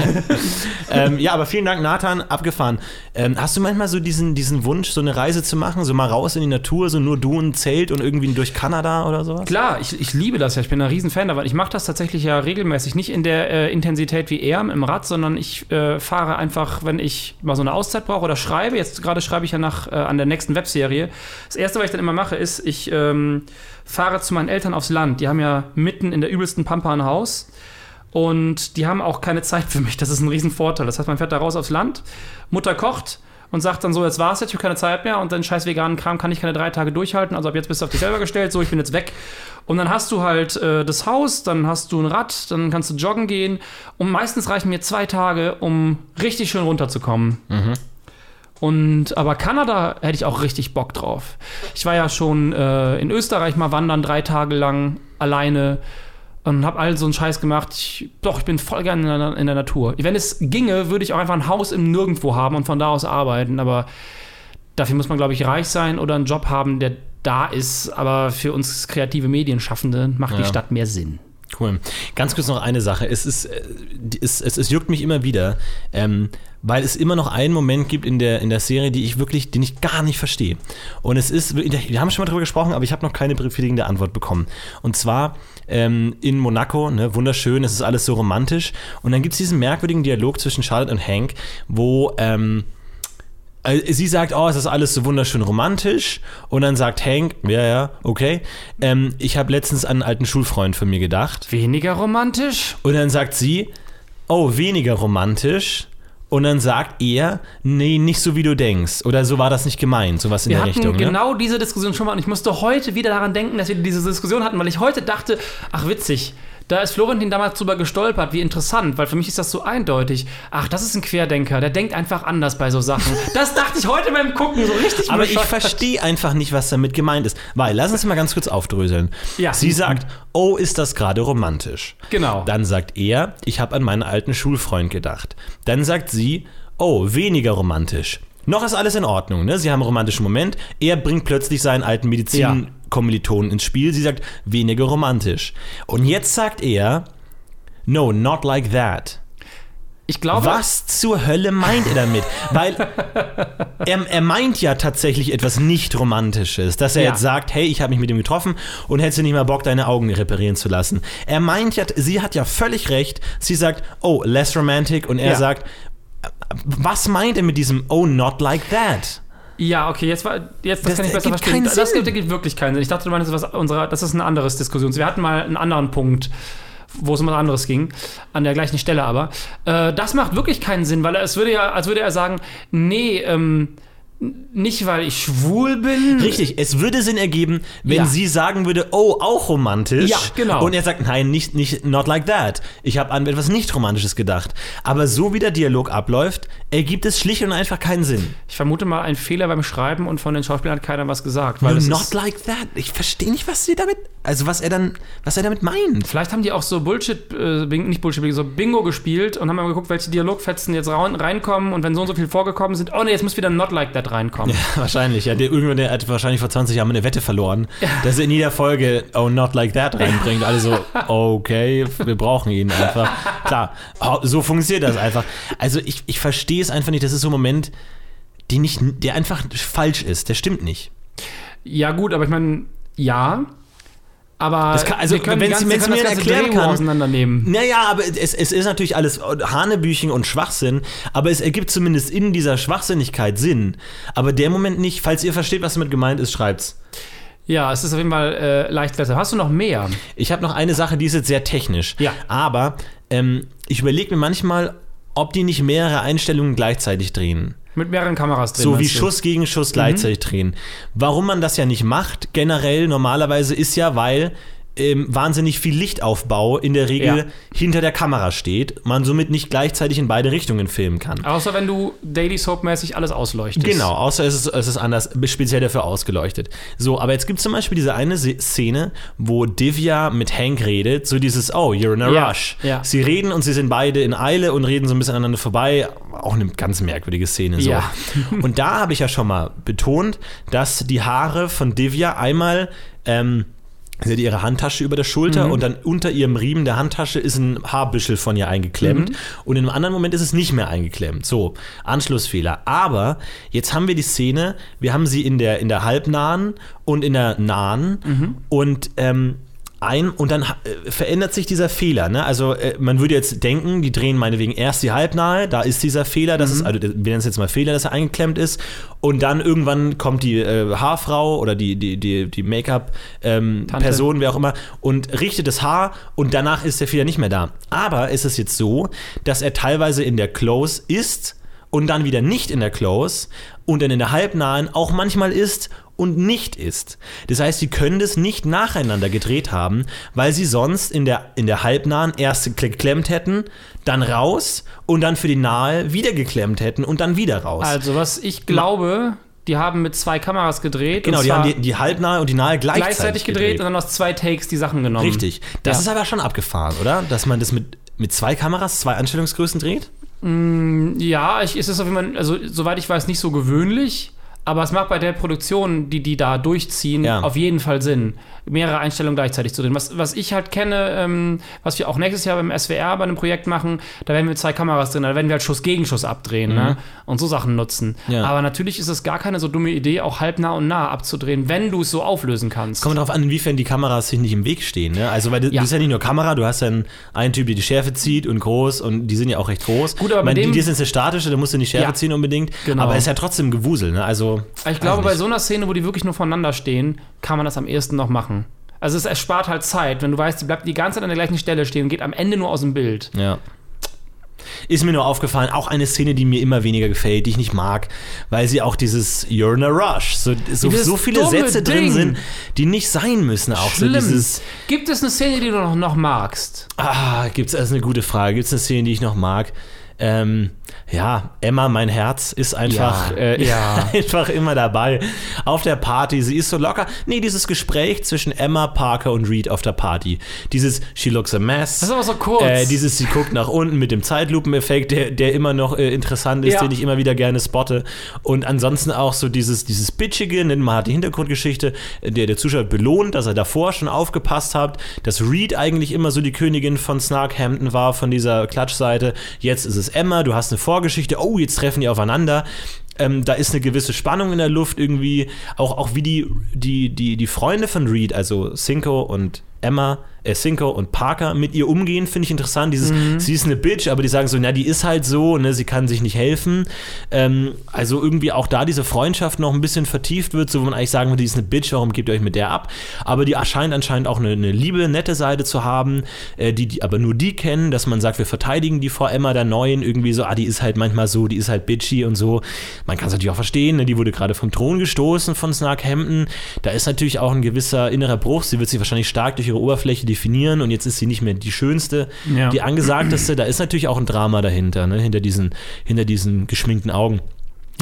ähm, ja, aber vielen Dank, Nathan, abgefahren. Ähm, hast du manchmal so diesen, diesen Wunsch, so eine Reise zu machen, so mal raus in die Natur, so nur du und ein Zelt und irgendwie durch Kanada oder sowas? Klar, ich, ich liebe das ja. Ich bin ein Riesenfan davon. Ich mache das tatsächlich ja regelmäßig. Nicht in der äh, Intensität wie er im Rad, sondern ich äh, fahre einfach, wenn ich mal so eine Auszeit brauche oder schreibe. Jetzt gerade schreibe ich ja nach, äh, an der nächsten Webserie. Das erste, was ich dann immer mache, ist, ich ähm, fahre zu meinen Eltern aufs Land. Die haben ja mitten in der übelsten Pampa ein Haus. Und die haben auch keine Zeit für mich. Das ist ein Riesenvorteil. Das heißt, man fährt da raus aufs Land, Mutter kocht und sagt dann so, jetzt war's jetzt, ich habe keine Zeit mehr und den scheiß veganen Kram kann ich keine drei Tage durchhalten. Also ab jetzt bist du auf dich selber gestellt, so, ich bin jetzt weg. Und dann hast du halt äh, das Haus, dann hast du ein Rad, dann kannst du joggen gehen. Und meistens reichen mir zwei Tage, um richtig schön runterzukommen. Mhm. Und aber Kanada hätte ich auch richtig Bock drauf. Ich war ja schon äh, in Österreich mal wandern, drei Tage lang alleine und habe all so einen Scheiß gemacht. Ich, doch, ich bin voll gerne in der, in der Natur. Wenn es ginge, würde ich auch einfach ein Haus im Nirgendwo haben und von da aus arbeiten. Aber dafür muss man, glaube ich, reich sein oder einen Job haben, der da ist. Aber für uns kreative Medienschaffende macht die Ja. Stadt mehr Sinn. Cool. Ganz kurz noch eine Sache. Es, ist, äh, es, es, es juckt mich immer wieder, ähm, weil es immer noch einen Moment gibt in der, in der Serie, die ich wirklich, den ich gar nicht verstehe. Und es ist, wir haben schon mal drüber gesprochen, aber ich habe noch keine befriedigende Antwort bekommen. Und zwar ähm, in Monaco, ne, wunderschön, es ist alles so romantisch. Und dann gibt es diesen merkwürdigen Dialog zwischen Charlotte und Hank, wo ähm, äh, sie sagt, oh, es ist alles so wunderschön romantisch. Und dann sagt Hank, ja, ja, okay. Ähm, ich habe letztens an einen alten Schulfreund von mir gedacht. Weniger romantisch? Und dann sagt sie, oh, weniger romantisch. Und dann sagt er, nee, nicht so wie du denkst. Oder so war das nicht gemeint, sowas in Wir der hatten Richtung. Ne? genau diese Diskussion schon mal und ich musste heute wieder daran denken, dass wir diese Diskussion hatten, weil ich heute dachte, ach witzig, da ist Florentin damals drüber gestolpert, wie interessant, weil für mich ist das so eindeutig. Ach, das ist ein Querdenker, der denkt einfach anders bei so Sachen. Das dachte ich heute beim Gucken, so richtig Aber ich verstehe einfach nicht, was damit gemeint ist. Weil, lass uns mal ganz kurz aufdröseln. Ja. Sie sagt, oh, ist das gerade romantisch. Genau. Dann sagt er, ich habe an meinen alten Schulfreund gedacht. Dann sagt sie, oh, weniger romantisch. Noch ist alles in Ordnung, ne? Sie haben einen romantischen Moment. Er bringt plötzlich seinen alten Medizin-Kommilitonen ins Spiel. Sie sagt, weniger romantisch. Und jetzt sagt er, no, not like that. Ich glaube, Was zur Hölle meint er damit? Weil er, er meint ja tatsächlich etwas nicht Romantisches, dass er Ja. jetzt sagt, hey, ich habe mich mit ihm getroffen und hättest du nicht mal Bock, deine Augen reparieren zu lassen. Er meint ja, sie hat ja völlig recht. Sie sagt, oh, less romantic und er Ja. sagt, was meint er mit diesem oh, not like that? Ja, okay, jetzt war jetzt das, Das kann ich besser verstehen. Das Sinn. ergibt wirklich keinen Sinn. Ich dachte, du meinst, was unserer, das ist ein anderes Diskussions. Wir hatten mal einen anderen Punkt, wo es um was anderes ging, an der gleichen Stelle aber. Äh, das macht wirklich keinen Sinn, weil es würde ja, als würde er sagen, nee, ähm, nicht weil ich schwul bin. Richtig, es würde Sinn ergeben, wenn Ja. sie sagen würde, oh, auch romantisch. Ja, genau. Und er sagt, nein, nicht, nicht not like that. Ich habe an etwas nicht Romantisches gedacht. Aber so wie der Dialog abläuft, ergibt es schlicht und einfach keinen Sinn. Ich vermute mal ein Fehler beim Schreiben und von den Schauspielern hat keiner was gesagt. Weil No, es not like that. Ich verstehe nicht, was sie damit, also was er dann, was er damit meint. Vielleicht haben die auch so Bullshit, äh, nicht Bullshit, so Bingo gespielt und haben mal geguckt, welche Dialogfetzen jetzt reinkommen und wenn so und so viel vorgekommen sind, oh nee, jetzt muss wieder Not Like That reinkommen. Wahrscheinlich, ja. Der, irgendwann der hat wahrscheinlich vor 20 Jahren eine Wette verloren, dass er in jeder Folge Oh, not like that reinbringt. Alle so, okay, wir brauchen ihn einfach. Klar, so funktioniert das einfach. Also ich, ich verstehe es einfach nicht. Das ist so ein Moment, den nicht, der einfach falsch ist. Der stimmt nicht. Ja, gut, aber ich meine, ja. Aber kann- also, wenn können mir das erklären kann- auseinandernehmen. Naja, aber es, es ist natürlich alles Hanebüchen und Schwachsinn, aber es ergibt zumindest in dieser Schwachsinnigkeit Sinn. Aber der Moment nicht, falls ihr versteht, was damit gemeint ist, schreibt's. Ja, es ist auf jeden Fall äh, leicht besser. Hast du noch mehr? Ich habe noch eine Sache, die ist jetzt sehr technisch. Ja. Aber ähm, ich überlege mir manchmal, ob die nicht mehrere Einstellungen gleichzeitig drehen. Mit mehreren Kameras drin. So wie? Schuss gegen Schuss gleichzeitig drehen. Warum man das ja nicht macht, generell normalerweise ist ja, weil ähm, wahnsinnig viel Lichtaufbau in der Regel Ja. hinter der Kamera steht, man somit nicht gleichzeitig in beide Richtungen filmen kann. Außer wenn du Daily Soap-mäßig alles ausleuchtest. Genau, außer es ist, es ist anders, speziell dafür ausgeleuchtet. So, aber jetzt gibt es zum Beispiel diese eine Szene, wo Divya mit Hank redet, so dieses, oh, you're in a Ja, rush. ja. Sie reden und sie sind beide in Eile und reden so ein bisschen aneinander vorbei. Auch eine ganz merkwürdige Szene. So. Und da habe ich ja schon mal betont, dass die Haare von Divya einmal. Ähm, Sie hat ihre Handtasche über der Schulter und dann unter ihrem Riemen der Handtasche ist ein Haarbüschel von ihr eingeklemmt. Und in einem anderen Moment ist es nicht mehr eingeklemmt. So, Anschlussfehler. Aber jetzt haben wir die Szene, wir haben sie in der, in der halbnahen und in der nahen. Und ähm, ein und dann äh, verändert sich dieser Fehler. Ne? Also äh, man würde jetzt denken, die drehen meinetwegen erst die halbnahe, da ist dieser Fehler, das ist, also wir nennen es jetzt mal Fehler, dass er eingeklemmt ist und dann irgendwann kommt die äh, Haarfrau oder die, die, die, die Make-up-Person, wer auch immer, und richtet das Haar und danach ist der Fehler nicht mehr da. Aber ist es jetzt so, dass er teilweise in der Close ist und dann wieder nicht in der Close und dann in der halbnahen auch manchmal ist und nicht ist. Das heißt, sie können das nicht nacheinander gedreht haben, weil sie sonst in der, in der halbnahen erst geklemmt hätten, dann raus und dann für die nahe wieder geklemmt hätten und dann wieder raus. Also, was ich glaube, die haben mit zwei Kameras gedreht. genau, die haben die, die halbnahe und die nahe gleichzeitig, gleichzeitig gedreht, und dann aus zwei Takes die Sachen genommen. Richtig. Das Ja. ist aber schon abgefahren, oder? Dass man das mit, mit zwei Kameras, zwei Anstellungsgrößen dreht? Ja, ich, es ist auf jeden Fall, also soweit ich weiß, nicht so gewöhnlich. Aber es macht bei der Produktion, die die da durchziehen, Ja. auf jeden Fall Sinn, mehrere Einstellungen gleichzeitig zu drehen. Was, was ich halt kenne, ähm, was wir auch nächstes Jahr beim SWR bei einem Projekt machen, da werden wir zwei Kameras drin, da werden wir halt Schuss gegen Schuss abdrehen ne? und so Sachen nutzen. Mhm. Ja. Aber natürlich ist es gar keine so dumme Idee, auch halbnah und nah abzudrehen, wenn du es so auflösen kannst. Kommt darauf an, inwiefern die Kameras sich nicht im Weg stehen. Ne? Also, weil das Ja. das ist ja nicht nur Kamera, du hast ja einen, Typ, der die Schärfe zieht und groß und die sind ja auch recht groß. Gut, aber ich meine, bei dem- die, die sind eine statische, da musst du nicht Schärfe ziehen unbedingt. Genau. Aber es ist ja trotzdem Gewusel. Ne? Also, Ich glaube, weiß bei nicht. so einer Szene, wo die wirklich nur voneinander stehen, kann man das am ehesten noch machen. Also es erspart halt Zeit, wenn du weißt, die bleibt die ganze Zeit an der gleichen Stelle stehen und geht am Ende nur aus dem Bild. Ja. Ist mir nur aufgefallen, auch eine Szene, die mir immer weniger gefällt, die ich nicht mag, weil sie auch dieses You're in a rush, so, so, so viele Sätze drin Ding. sind, die nicht sein müssen. Auch so dieses, Gibt es eine Szene, die du noch, noch magst? ah, gibt's, das ist eine gute Frage, gibt es eine Szene, die ich noch mag? Ähm, ja, Emma, mein Herz, ist einfach, Ja, äh, ja. einfach immer dabei. Auf der Party, sie ist so locker. Nee, dieses Gespräch zwischen Emma, Parker und Reed auf der Party. Dieses She looks a mess. Das ist aber so kurz. Äh, dieses, sie guckt nach unten mit dem Zeitlupeneffekt, der, der immer noch äh, interessant ist, Ja. den ich immer wieder gerne spotte. Und ansonsten auch so dieses, dieses Bitchige, ne, man hat die Hintergrundgeschichte, der, der Zuschauer belohnt, dass er davor schon aufgepasst hat, dass Reed eigentlich immer so die Königin von Snarkhampton war, von dieser Klatschseite. Jetzt ist es Emma, du hast eine Vorgeschichte, oh, jetzt treffen die aufeinander. Ähm, da ist eine gewisse Spannung in der Luft irgendwie, auch, auch wie die, die, die, die Freunde von Reed, also Cinco und Emma, äh, Cinco und Parker mit ihr umgehen, finde ich interessant. Dieses, sie ist eine Bitch, aber die sagen so, na, die ist halt so, ne, sie kann sich nicht helfen. Ähm, also irgendwie auch da diese Freundschaft noch ein bisschen vertieft wird, so wo man eigentlich sagen würde, die ist eine Bitch, warum gebt ihr euch mit der ab? Aber die erscheint anscheinend auch eine, eine liebe, nette Seite zu haben, äh, die, die aber nur die kennen, dass man sagt, wir verteidigen die vor Emma der Neuen, irgendwie so, ah, die ist halt manchmal so, die ist halt bitchy und so. Man kann es natürlich auch verstehen, ne? die wurde gerade vom Thron gestoßen von Snarkhampton. Da ist natürlich auch ein gewisser innerer Bruch. Sie wird sich wahrscheinlich stark durch ihre Oberfläche definieren und jetzt ist sie nicht mehr die schönste, Ja. die angesagteste. Da ist natürlich auch ein Drama dahinter, ne? hinter, diesen, hinter diesen geschminkten Augen.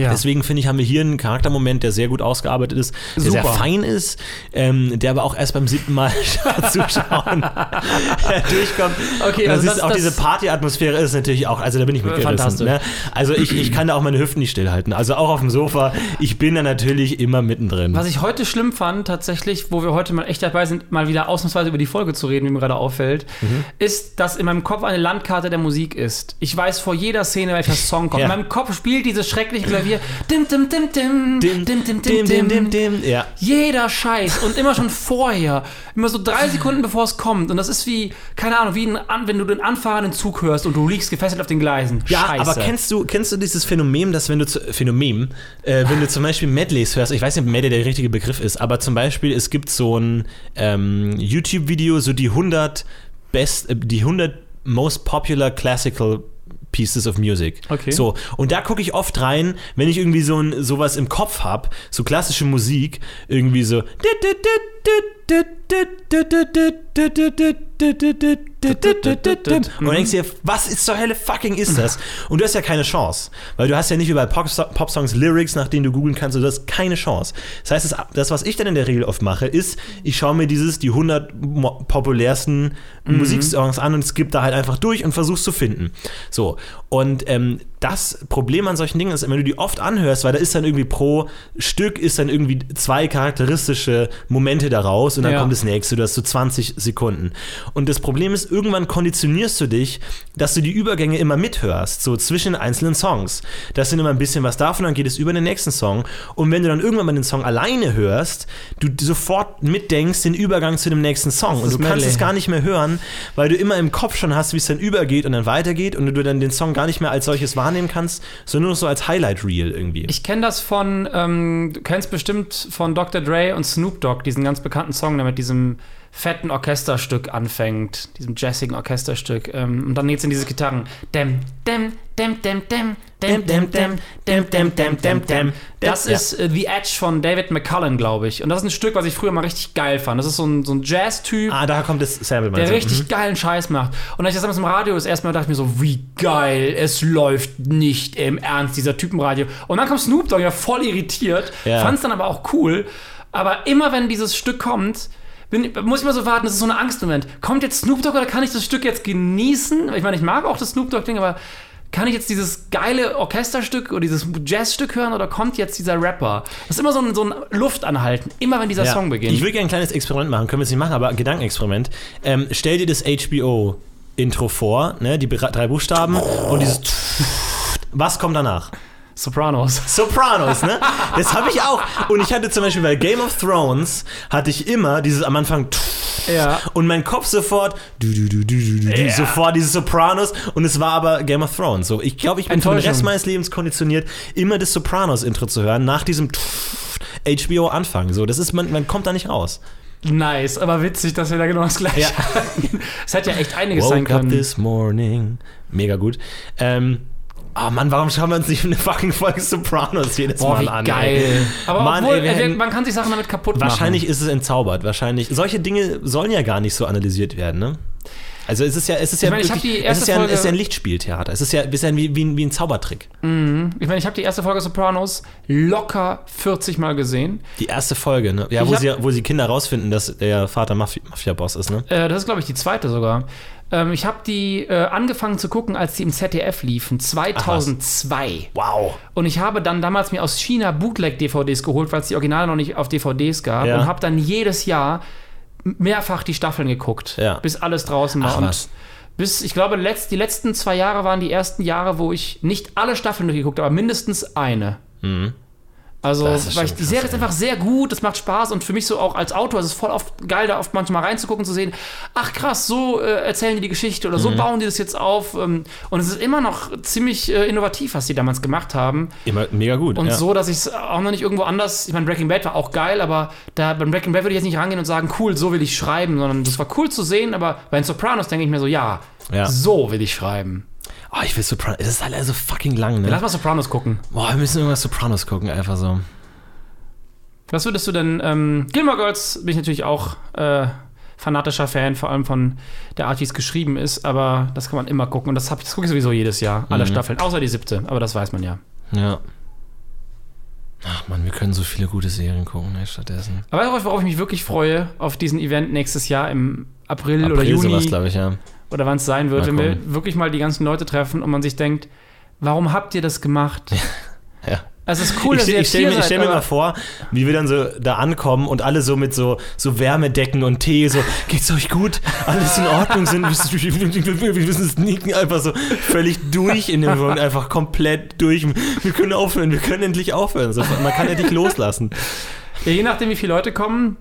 Ja. Deswegen finde ich, haben wir hier einen Charaktermoment, der sehr gut ausgearbeitet ist, der sehr Super. fein ist, ähm, der aber auch erst beim siebten Mal zuschauen durchkommt. Okay, also das- auch das- diese Partyatmosphäre ist natürlich auch, also da bin ich mitgerissen. Fantastisch. Ne? Also ich, ich kann da auch meine Hüften nicht stillhalten. Also auch auf dem Sofa, ich bin da natürlich immer mittendrin. Was ich heute schlimm fand, tatsächlich, wo wir heute mal echt dabei sind, mal wieder ausnahmsweise über die Folge zu reden, wie mir gerade auffällt, Mhm. ist, dass in meinem Kopf eine Landkarte der Musik ist. Ich weiß vor jeder Szene, welcher Song kommt. Ja. In meinem Kopf spielt dieses schreckliche Klavier. Dim, dim, dim, dim, Dim, dim, dim, dim, dim, dim, dim. Ja. Jeder Scheiß und immer schon vorher, immer so drei Sekunden bevor es kommt. Und das ist wie, keine Ahnung, wie ein, wenn du den anfahrenden Zug hörst und du liegst gefesselt auf den Gleisen. Ja, Scheiße. aber kennst du, kennst du dieses Phänomen, dass wenn du zu, Phänomen, äh, wenn du zum Beispiel Medleys hörst, ich weiß nicht, ob Medley der richtige Begriff ist, aber zum Beispiel es gibt so ein ähm, YouTube-Video, so die 100 best, äh, die 100 most popular classical Pieces of Music. Okay. So, und da gucke ich oft rein, wenn ich irgendwie so ein, sowas im Kopf habe, so klassische Musik, irgendwie so. Und du denkst dir, was ist zur Hölle fucking ist das? Und du hast ja keine Chance, weil du hast ja nicht wie bei Pop- Pop-Songs Lyrics, nach denen du googeln kannst, du hast keine Chance. Das heißt, das, was ich dann in der Regel oft mache, ist, ich schaue mir dieses, die 100 mo- populärsten Musiksongs an und skippe da halt einfach durch und versuch's zu finden. So, und ähm, das Problem an solchen Dingen ist, wenn du die oft anhörst, weil da ist dann irgendwie pro Stück ist dann irgendwie zwei charakteristische Momente daraus und dann Ja. kommt das nächste, du hast so 20 Sekunden. Und das Problem ist, irgendwann konditionierst du dich, dass du die Übergänge immer mithörst, so zwischen einzelnen Songs. Das sind immer ein bisschen was davon, dann geht es über den nächsten Song. Und wenn du dann irgendwann mal den Song alleine hörst, du sofort mitdenkst den Übergang zu dem nächsten Song. Und du kannst es gar nicht mehr hören, weil du immer im Kopf schon hast, wie es dann übergeht und dann weitergeht und du dann den Song gar nicht mehr als solches wahrnehmen kannst, sondern nur so als Highlight-Reel irgendwie. Ich kenne das von, ähm, du kennst bestimmt von Dr. Dre und Snoop Dogg, diesen ganz bekannten Song, der mit diesem fetten Orchesterstück anfängt, diesem jazzigen Orchesterstück. Ähm, und dann geht's in diese Gitarren. Dem, dem, dem, dem, dem, dem, dem, dem, dem, dem, dem, dem, dem. Das ist äh, The Edge von David McCullen, glaube ich. Und das ist ein Stück, was ich früher mal richtig geil fand. Das ist so ein, so ein Jazz-Typ. ah, da kommt das Sample der richtig Mhm. geilen Scheiß macht. Und als ich das damals im Radio das erste Mal dachte ich mir so, wie geil, es läuft nicht im Ernst, dieser Typenradio. Und dann kommt Snoop Dogg ja voll irritiert, Ja. fand es dann aber auch cool. Aber immer wenn dieses Stück kommt, bin, muss ich mal so warten, das ist so eine Angstmoment. Kommt jetzt Snoop Dogg oder kann ich das Stück jetzt genießen? Ich meine, ich mag auch das Snoop Dogg-Ding, aber kann ich jetzt dieses geile Orchesterstück oder dieses Jazzstück hören oder kommt jetzt dieser Rapper? Das ist immer so ein, so ein Luftanhalten, immer wenn dieser Ja. Song beginnt. Ich würde gerne ein kleines Experiment machen, können wir jetzt nicht machen, aber ein Gedankenexperiment. Ähm, stell dir das HBO-Intro vor, ne, die drei Buchstaben und dieses Was kommt danach? Sopranos. Sopranos, ne? Das habe ich auch. Und ich hatte zum Beispiel bei Game of Thrones, hatte ich immer dieses am Anfang Ja. und mein Kopf sofort du, du, du, du, du, du, Ja. sofort dieses Sopranos und es war aber Game of Thrones. So, ich glaube, ich bin für den. Rest meines Lebens konditioniert, immer das Sopranos-Intro zu hören, nach diesem HBO-Anfang. So, das ist, man, man kommt da nicht raus. Nice, aber witzig, dass wir da genau das gleiche Ja. Es hätte ja echt einiges sein Woke up können. this morning. Mega gut. Ähm, Ah Mann, warum schauen wir uns nicht eine fucking Folge Sopranos jedes Boah, Mal wie an? geil. ey? Aber Mann, obwohl, ey, äh, man kann sich Sachen damit kaputt Wahrscheinlich machen. ist es entzaubert. Wahrscheinlich. Solche Dinge sollen ja gar nicht so analysiert werden, ne? Also es ist ja, es ist ja, meine, ich wirklich- es ist ja, ein, es ist ja ein Lichtspieltheater. Es ist ja, es ist ja wie, wie, ein- wie ein Zaubertrick. Ich meine, ich habe die erste Folge Sopranos locker 40 Mal gesehen. Die erste Folge, ne? Ja, Ich wo hab- sie, wo sie Kinder rausfinden, dass der Vater Mafi- Mafia-Boss ist, ne? Äh, das ist, glaube ich, die zweite sogar. Ähm, ich habe die äh, angefangen zu gucken, als die im ZDF liefen, 2002. Wow. Und ich habe dann damals mir aus China Bootleg-DVDs geholt, weil es die Originale noch nicht auf DVDs gab. Ja. Und habe dann jedes Jahr mehrfach die Staffeln geguckt, Ja. bis alles draußen war. Ach, und was. bis, ich glaube, letzt, die letzten zwei Jahre waren die ersten Jahre, wo ich nicht alle Staffeln durchgeguckt habe, aber mindestens eine. Also, Das weil ich, die Serie ist einfach sehr gut, es macht Spaß und für mich so auch als Autor ist es voll oft geil, da oft manchmal reinzugucken, zu sehen, ach krass, so äh, erzählen die die Geschichte oder Mhm. so bauen die das jetzt auf. Ähm, und es ist immer noch ziemlich äh, innovativ, was die damals gemacht haben. Immer mega gut. Und ja. so, dass ich es auch noch nicht irgendwo anders. Ich meine, Breaking Bad war auch geil, aber da beim Breaking Bad würde ich jetzt nicht rangehen und sagen, cool, so will ich schreiben, sondern das war cool zu sehen, aber bei den Sopranos denke ich mir so, ja, Ja. so will ich schreiben. Oh, ich will Sopranos. Das ist halt so fucking lang, Lass ne? mal Sopranos gucken. Boah, wir müssen irgendwas Sopranos gucken, einfach so. Was würdest du denn, ähm, Gilmore Girls bin ich natürlich auch äh, fanatischer Fan, vor allem von der Art, wie es geschrieben ist, aber das kann man immer gucken und das, hab, das gucke ich sowieso jedes Jahr, alle Staffeln, außer die siebte, aber das weiß man ja. Ja. Ach man, wir können so viele gute Serien gucken, ne, stattdessen. Aber worauf ich mich wirklich freue, auf diesen Event nächstes Jahr im April, oder April Juni sowas, glaube ich, ja. Oder wann es sein wird, wenn wir wirklich mal die ganzen Leute treffen und man sich denkt, warum habt ihr das gemacht? Ja. Also es ist cool, ich dass ihr stelle jetzt stell mir, ich stell mir mal vor, wie wir dann so da ankommen und alle so mit so, so Wärmedecken und Tee, so, geht's euch gut? Alles in Ordnung sind? Wir, müssen sneaken, einfach so völlig durch in dem Moment, einfach komplett durch. Wir können aufhören, wir können endlich aufhören. So, man kann endlich loslassen. Ja, je nachdem, wie viele Leute kommen,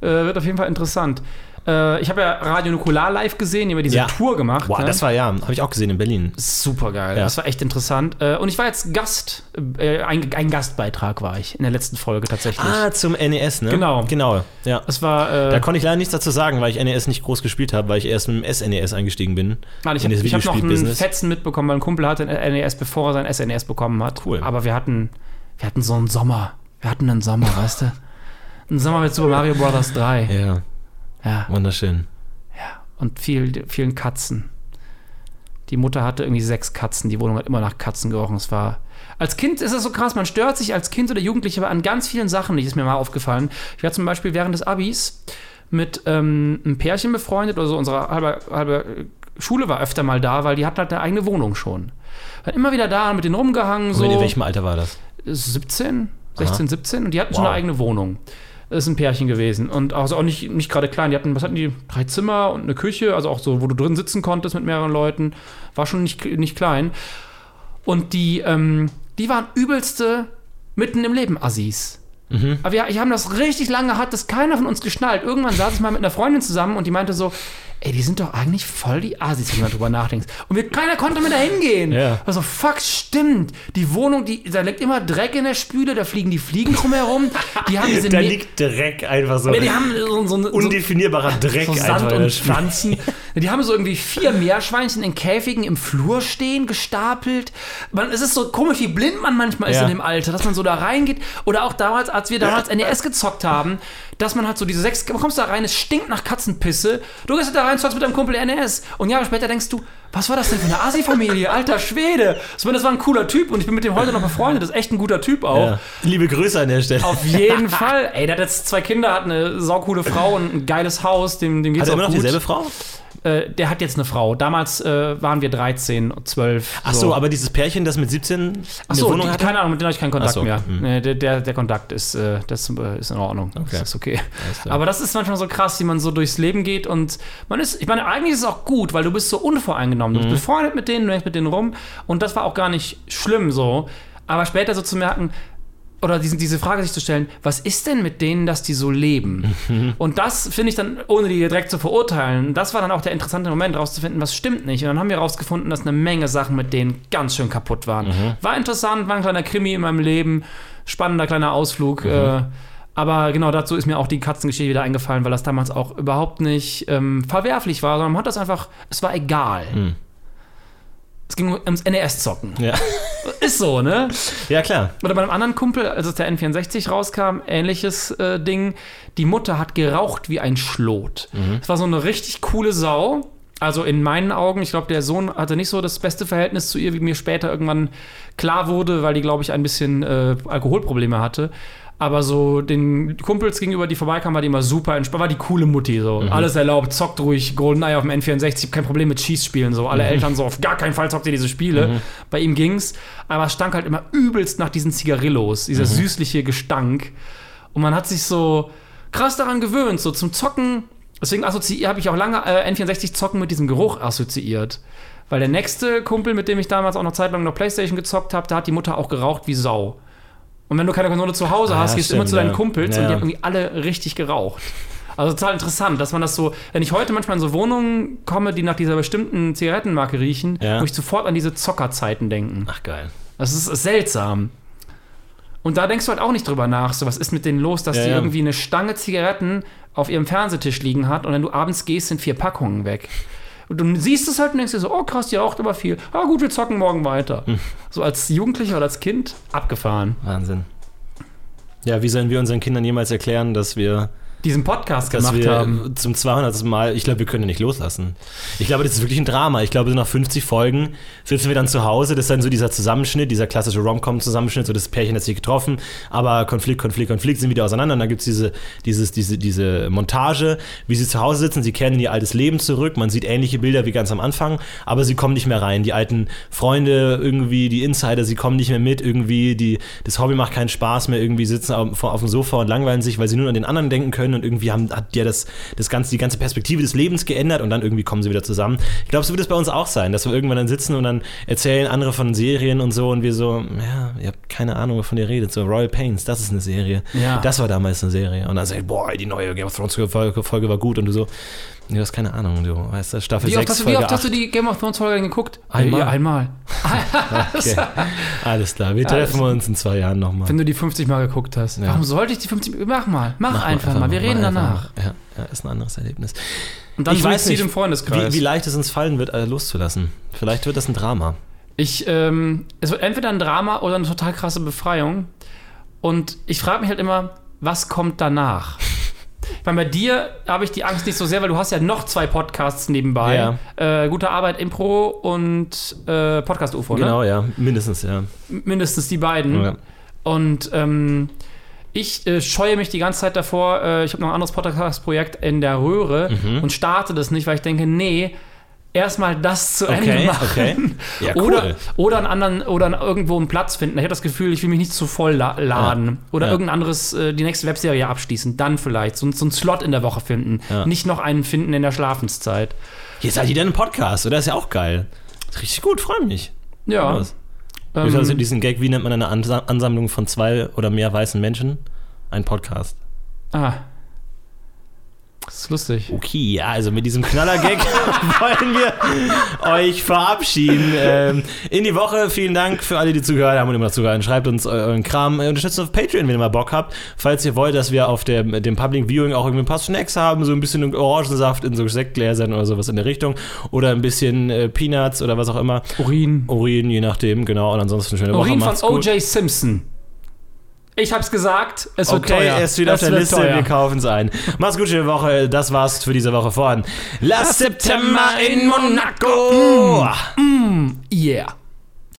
Äh, wird auf jeden Fall interessant. Äh, ich habe ja Radio Nukular live gesehen, die haben ja diese Ja. Tour gemacht. Wow, ne? das war ja, habe ich auch gesehen in Berlin. super geil. Ja. Das war echt interessant. Äh, und ich war jetzt Gast, äh, ein, ein Gastbeitrag war ich in der letzten Folge tatsächlich. Ah, zum NES, ne? Genau. Genau, ja. Das war. Äh, Da konnte ich leider nichts dazu sagen, weil ich NES nicht groß gespielt habe, weil ich erst mit dem SNES eingestiegen bin. Nein, ich in habe noch einen. Fetzen mitbekommen, weil ein Kumpel hatte ein NES, bevor er sein SNES bekommen hat. Cool. Aber wir hatten, wir hatten so einen Sommer. Wir hatten einen Sommer, weißt du? Einen Sommer mit Super Mario Bros. 3. Ja, Ja. wunderschön. Und viel, vielen Katzen. Die Mutter hatte irgendwie sechs Katzen. Die Wohnung hat immer nach Katzen gerochen. Es war. Als Kind ist es so krass, man stört sich als Kind oder Jugendlicher an ganz vielen Sachen nicht, ist mir mal aufgefallen. Ich war zum Beispiel während des Abis mit ähm, einem Pärchen befreundet, oder so unsere halbe, halbe Schule war öfter mal da, weil die hatten halt eine eigene Wohnung schon. Waren immer wieder da, mit denen rumgehangen, Und so. in welchem Alter war das? 17, 16, 17 und die hatten schon Wow. eine eigene Wohnung. Das ist ein Pärchen gewesen und also auch nicht, nicht gerade klein. Die hatten, was hatten die? Drei Zimmer und eine Küche, also auch so, wo du drin sitzen konntest mit mehreren Leuten. War schon nicht, nicht klein. Und die, ähm, die waren übelste mitten im Leben Assis. Aber wir, wir haben das richtig lange, hat das keiner von uns geschnallt. Irgendwann saß ich mal mit einer Freundin zusammen und die meinte so, ey, die sind doch eigentlich voll die Asis, wenn du mal drüber nachdenkst. Und wir, keiner konnte mit da hingehen. Ja. Also, fuck, stimmt. Die Wohnung, die, da liegt immer Dreck in der Spüle, da fliegen die Fliegen drumherum. Die haben diese Da Me- liegt Dreck einfach so. Ja, die haben so, so, so, undefinierbarer Dreck so einfach Sand und. Pflanzen. Die haben so irgendwie vier Meerschweinchen in Käfigen im Flur stehen, gestapelt. Man, es ist so komisch, wie blind man manchmal ist Ja. in dem Alter, dass man so da reingeht. Oder auch damals, als wir damals NES gezockt haben, dass man halt so diese sechs, du kommst da rein, es stinkt nach Katzenpisse. Du gehst da rein, zockst mit deinem Kumpel NES. Und Jahre später denkst du, was war das denn für eine Asi-Familie? Alter Schwede. Ich meine, das war ein cooler Typ und ich bin mit dem heute noch befreundet. Das ist echt ein guter Typ auch. Ja. Liebe Grüße an der Stelle. Auf jeden Fall. Ey, der hat jetzt zwei Kinder, hat eine saukoole Frau und ein geiles Haus. Dem, dem geht's Hat er immer noch gut. dieselbe Frau? Äh, der hat jetzt eine Frau. Damals äh, waren wir 13, 12. Ach so, aber dieses Pärchen, das mit 17 eine Ach so, Wohnung die, hatte? keine Ahnung, mit denen habe ich keinen Kontakt so, mehr. hm. Nee, der, der, der Kontakt ist, äh, das äh, ist in Ordnung. Okay. Das ist okay. Aber das ist manchmal so krass, wie man so durchs Leben geht und man ist, ich meine, eigentlich ist es auch gut, weil du bist so unvoreingenommen. Du Mhm. bist befreundet mit denen, du hängst mit denen rum und das war auch gar nicht schlimm so. Aber später so zu merken, oder diese, diese Frage sich zu stellen, was ist denn mit denen, dass die so leben? Und das finde ich dann, ohne die direkt zu verurteilen, das war dann auch der interessante Moment, rauszufinden, was stimmt nicht. Und dann haben wir rausgefunden, dass eine Menge Sachen mit denen ganz schön kaputt waren. War interessant, war ein kleiner Krimi in meinem Leben, spannender kleiner Ausflug. Äh, aber genau dazu ist mir auch die Katzengeschichte wieder eingefallen, weil das damals auch überhaupt nicht ähm, verwerflich war, sondern man hat das einfach, es war egal. Es ging ums NES-Zocken. Ja. Ist so, ne? ja, klar. Oder bei einem anderen Kumpel, als es der N64 rauskam, ähnliches äh, Ding. Die Mutter hat geraucht wie ein Schlot. Es war so eine richtig coole Sau. Also in meinen Augen, ich glaube, der Sohn hatte nicht so das beste Verhältnis zu ihr, wie mir später irgendwann klar wurde, weil die, glaube ich, ein bisschen äh, Alkoholprobleme hatte. Aber so den Kumpels gegenüber, die vorbeikamen, war die immer super entspannt. War die coole Mutti, so. Alles erlaubt, zockt ruhig, GoldenEye auf dem N64, kein Problem mit Schießspielen, so. Alle Eltern so, auf gar keinen Fall zockt ihr diese Spiele. Bei ihm ging's. Aber es stank halt immer übelst nach diesen Zigarillos, dieser süßliche Gestank. Und man hat sich so krass daran gewöhnt, so zum Zocken. Deswegen habe ich auch lange äh, N64 Zocken mit diesem Geruch assoziiert. Weil der nächste Kumpel, mit dem ich damals auch noch zeitlang noch Playstation gezockt habe, da hat die Mutter auch geraucht wie Sau. Und wenn du keine Konsole zu Hause Ah, hast, gehst du immer zu deinen ja. Kumpels Ja, und die haben irgendwie alle richtig geraucht. Also total interessant, dass man das so, wenn ich heute manchmal in so Wohnungen komme, die nach dieser bestimmten Zigarettenmarke riechen, Ja. muss ich sofort an diese Zockerzeiten denken. Ach, geil. Das ist, ist seltsam. Und da denkst du halt auch nicht drüber nach, so was ist mit denen los, dass Ja, die ja. irgendwie eine Stange Zigaretten auf ihrem Fernsehtisch liegen hat und wenn du abends gehst, sind vier Packungen weg. Und du siehst es halt und denkst dir so, oh krass, die raucht aber viel. Ah gut, wir zocken morgen weiter. Hm. So als Jugendlicher oder als Kind abgefahren. Wahnsinn. Ja, wie sollen wir unseren Kindern jemals erklären, dass wir, Diesen Podcast dass gemacht wir haben. zum 200. Mal, ich glaube, wir können nicht loslassen. Ich glaube, das ist wirklich ein Drama. Ich glaube, so nach 50 Folgen sitzen wir dann zu Hause, das ist dann so dieser Zusammenschnitt, dieser klassische Rom-Com-Zusammenschnitt, so das Pärchen hat sich getroffen, aber Konflikt, Konflikt, Konflikt sind wieder auseinander und dann gibt es diese, dieses, diese, diese Montage, wie sie zu Hause sitzen, sie kehren in ihr altes Leben zurück, man sieht ähnliche Bilder wie ganz am Anfang, aber sie kommen nicht mehr rein. Die alten Freunde, irgendwie die Insider, sie kommen nicht mehr mit, irgendwie die, das Hobby macht keinen Spaß mehr, irgendwie sitzen auf, auf dem Sofa und langweilen sich, weil sie nur an den anderen denken können können und irgendwie haben, hat dir das, das ganze, die ganze Perspektive des Lebens geändert und dann irgendwie kommen sie wieder zusammen. Ich glaube, so wird es bei uns auch sein, dass wir irgendwann dann sitzen und dann erzählen andere von Serien und so und wir so, ja, ihr habt keine Ahnung, wovon ihr redet. So Royal Pains, das ist eine Serie. Ja. Das war damals eine Serie. Und dann sagt, boah, die neue Game of Thrones Folge, Folge war gut und du so, du hast keine Ahnung, du weißt, das Staffel Wie oft, 6, hast du, wie Folge oft hast du 8. die Game of Thrones Folge geguckt? Einmal. Ja, einmal. Okay. Alles klar, wir treffen uns in zwei Jahren nochmal. Wenn du die 50 Mal geguckt hast. Ja. Warum sollte ich die 50 Mach mal, mach, einfach, mal. Wir reden danach. Ja, ja, ist ein anderes Erlebnis. Und dann ich weiß nicht, im Freundeskreis. Wie, wie leicht es uns fallen wird, äh, loszulassen. Vielleicht wird das ein Drama. Ich, ähm, es wird entweder ein Drama oder eine total krasse Befreiung. Und ich frage mich halt immer, was kommt danach? Ich meine, bei dir habe ich die Angst nicht so sehr, weil du hast ja noch zwei Podcasts nebenbei. Ja. Äh, Gute Arbeit, Impro und äh, Podcast UFO, ne? Genau, ja, mindestens, ja. Mindestens die beiden. ja. Und ähm, ich äh, scheue mich die ganze Zeit davor, äh, ich habe noch ein anderes Podcast-Projekt in der Röhre Mhm. und starte das nicht, weil ich denke, nee, erstmal das zu Ende Okay, machen. okay. Ja, cool. Oder, oder einen anderen, oder irgendwo einen Platz finden. Ich habe das Gefühl, ich will mich nicht zu voll la laden. Ja, Oder ja. irgendein anderes, äh, die nächste Webserie abschließen. Dann vielleicht. So, so einen Slot in der Woche finden. Ja. Nicht noch einen finden in der Schlafenszeit. Jetzt seid ihr dann ein Podcast, oder? Ist ja auch geil. Richtig gut, freue mich. Ja. Ähm, Also diesen Gag, wie nennt man eine Ansa Ansammlung von zwei oder mehr weißen Menschen? Ein Podcast. ah. Das ist lustig. Okay, ja, also mit diesem Knaller-Gag wollen wir euch verabschieden. Ähm, in die Woche. Vielen Dank für alle, die zugehört haben und immer noch zugehört. Schreibt uns euren Kram. Äh, Unterstützt uns auf Patreon, wenn ihr mal Bock habt. Falls ihr wollt, dass wir auf dem, dem Public Viewing auch irgendwie ein paar Snacks haben, so ein bisschen Orangensaft in so Sektgläsern oder sowas in der Richtung. Oder ein bisschen äh, Peanuts oder was auch immer. Urin. Urin, je nachdem, genau. Und ansonsten eine schöne Urin Woche. von Macht's gut. O.J. Simpson. Ich hab's gesagt, es wird Okay, teuer. er ist wieder auf Es der Liste, teuer. wir kaufen es ein. Mach's gut, schöne Woche. Das war's für diese Woche von Last September in Monaco. Yeah.